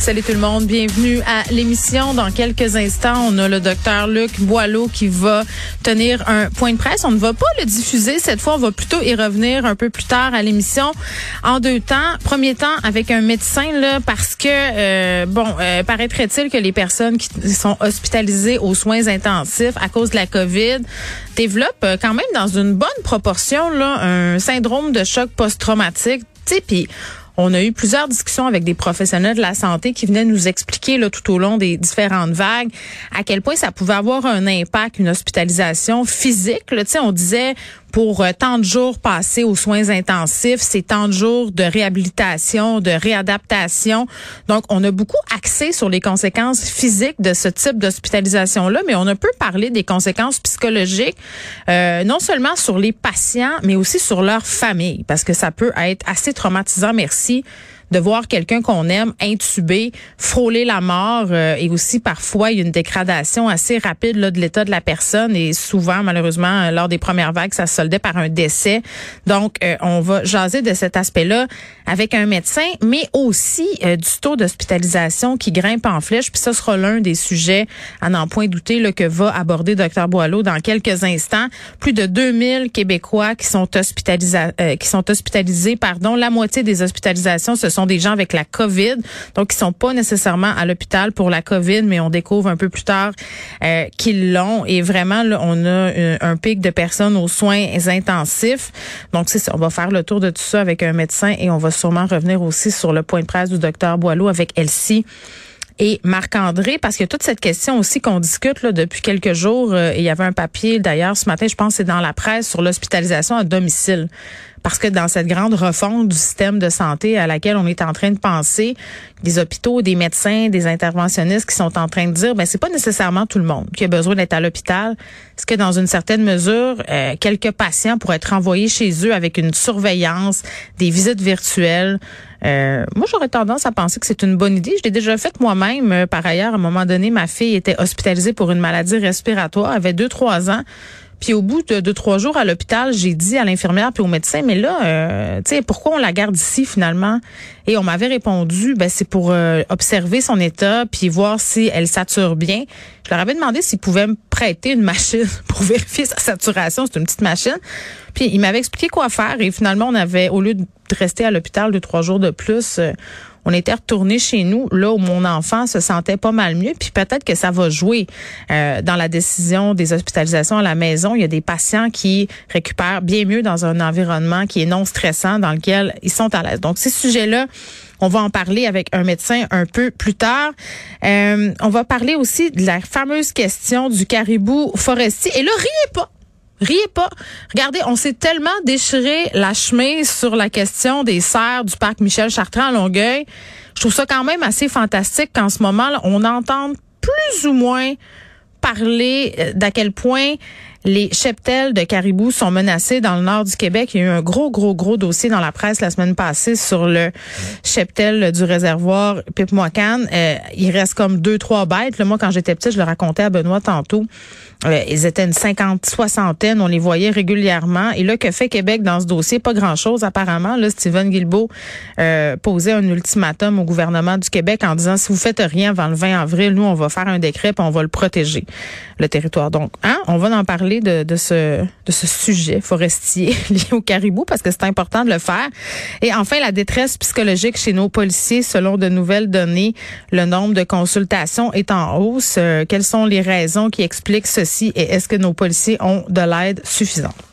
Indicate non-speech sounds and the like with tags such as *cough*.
Salut tout le monde, bienvenue à l'émission. Dans quelques instants, on a le docteur Luc Boileau qui va tenir un point de presse. On ne va pas le diffuser cette fois, on va plutôt y revenir un peu plus tard à l'émission en deux temps. Premier temps avec un médecin là parce que euh, bon, euh, paraîtrait-il que les personnes qui sont hospitalisées aux soins intensifs à cause de la Covid développent euh, quand même dans une bonne proportion là un syndrome de choc post-traumatique. Puis on a eu plusieurs discussions avec des professionnels de la santé qui venaient nous expliquer là, tout au long des différentes vagues à quel point ça pouvait avoir un impact, une hospitalisation physique. Là, on disait pour euh, tant de jours passés aux soins intensifs, c'est tant de jours de réhabilitation, de réadaptation. Donc, on a beaucoup axé sur les conséquences physiques de ce type d'hospitalisation-là, mais on a peu parlé des conséquences psychologiques, euh, non seulement sur les patients, mais aussi sur leur famille, parce que ça peut être assez traumatisant, merci, de voir quelqu'un qu'on aime intubé, frôler la mort euh, et aussi parfois il y a une dégradation assez rapide là, de l'état de la personne et souvent malheureusement euh, lors des premières vagues ça se soldait par un décès. Donc euh, on va jaser de cet aspect-là avec un médecin mais aussi du taux d'hospitalisation qui grimpe en flèche puis ça sera l'un des sujets à n'en point douter là, que va aborder docteur Boileau dans quelques instants. Plus de 2000 Québécois qui sont hospitalisés qui sont hospitalisés pardon, la moitié des hospitalisations ce sont des gens avec la COVID, donc ils sont pas nécessairement à l'hôpital pour la COVID, mais on découvre un peu plus tard euh, qu'ils l'ont. Et vraiment, là, on a un, pic de personnes aux soins intensifs. Donc c'est on va faire le tour de tout ça avec un médecin et on va sûrement revenir aussi sur le point de presse du docteur Boileau avec Elsie et Marc-André, parce a toute cette question aussi qu'on discute là, depuis quelques jours. Euh, il y avait un papier, d'ailleurs, ce matin, je pense c'est dans la presse, sur l'hospitalisation à domicile. Parce que dans cette grande refonte du système de santé à laquelle on est en train de penser, des hôpitaux, des médecins, des interventionnistes qui sont en train de dire, ben c'est pas nécessairement tout le monde qui a besoin d'être à l'hôpital. Est-ce que dans une certaine mesure, euh, quelques patients pourraient être envoyés chez eux avec une surveillance, des visites virtuelles? Euh, moi, j'aurais tendance à penser que c'est une bonne idée. Je l'ai déjà faite moi-même. Euh, par ailleurs, à un moment donné, ma fille était hospitalisée pour une maladie respiratoire, avait deux, trois ans. Puis au bout de deux, trois jours à l'hôpital, j'ai dit à l'infirmière puis au médecin, mais là, euh, tu sais, pourquoi on la garde ici finalement? Et on m'avait répondu, ben c'est pour euh, observer son état puis voir si elle sature bien. Je leur avais demandé s'ils pouvaient me prêter une machine *laughs* pour vérifier sa saturation. C'est une petite machine. Puis il m'avait expliqué quoi faire et finalement on avait, au lieu de rester à l'hôpital deux, trois jours de plus, euh, on était retourné chez nous, là où mon enfant se sentait pas mal mieux. Puis peut-être que ça va jouer euh, dans la décision des hospitalisations à la maison. Il y a des patients qui récupèrent bien mieux dans un environnement qui est non stressant, dans lequel ils sont à l'aise. Donc ces sujets-là, on va en parler avec un médecin un peu plus tard. Euh, on va parler aussi de la fameuse question du caribou forestier. Et là, riez pas. Riez pas. Regardez, on s'est tellement déchiré la chemise sur la question des serres du parc Michel Chartrand à Longueuil. Je trouve ça quand même assez fantastique qu'en ce moment, là, on entende plus ou moins parler euh, d'à quel point les cheptels de caribou sont menacés dans le nord du Québec. Il y a eu un gros, gros, gros dossier dans la presse la semaine passée sur le cheptel du réservoir Pipmoacan. Euh, il reste comme deux, trois bêtes. Là, moi, quand j'étais petite, je le racontais à Benoît tantôt. Euh, ils étaient une cinquante, soixantaine. On les voyait régulièrement. Et là, que fait Québec dans ce dossier? Pas grand-chose, apparemment. Là, Stephen Guilbeault euh, posait un ultimatum au gouvernement du Québec en disant, si vous faites rien avant le 20 avril, nous, on va faire un décret et on va le protéger, le territoire. Donc, hein, on va en parler de, ce, de ce sujet forestier *laughs* lié au caribou parce que c'est important de le faire. Et enfin, la détresse psychologique chez nos policiers, selon de nouvelles données, le nombre de consultations est en hausse. Euh, quelles sont les raisons qui expliquent ceci et est-ce que nos policiers ont de l'aide suffisante?